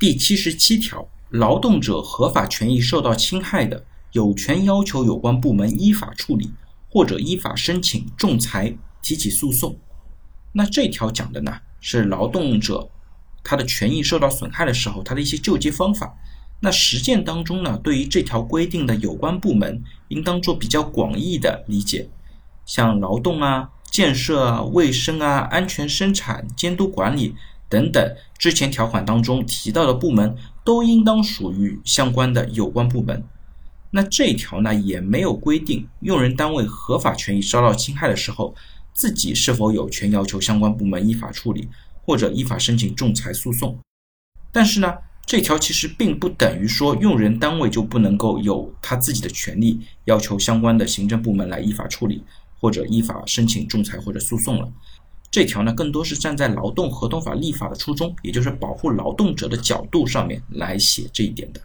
第七十七条，劳动者合法权益受到侵害的，有权要求有关部门依法处理，或者依法申请仲裁提起诉讼。那这条讲的呢，是劳动者他的权益受到损害的时候，他的一些救济方法。那实践当中呢，对于这条规定的有关部门，应当做比较广义的理解，像劳动啊、建设啊、卫生啊、安全生产、监督管理等等，之前条款当中提到的部门，都应当属于相关的有关部门。那这条呢，也没有规定用人单位合法权益遭到侵害的时候，自己是否有权要求相关部门依法处理，或者依法申请仲裁诉讼。但是呢，这条其实并不等于说用人单位就不能够有他自己的权利，要求相关的行政部门来依法处理，或者依法申请仲裁或者诉讼了。这条呢，更多是站在劳动合同法立法的初衷，也就是保护劳动者的角度上面来写这一点的。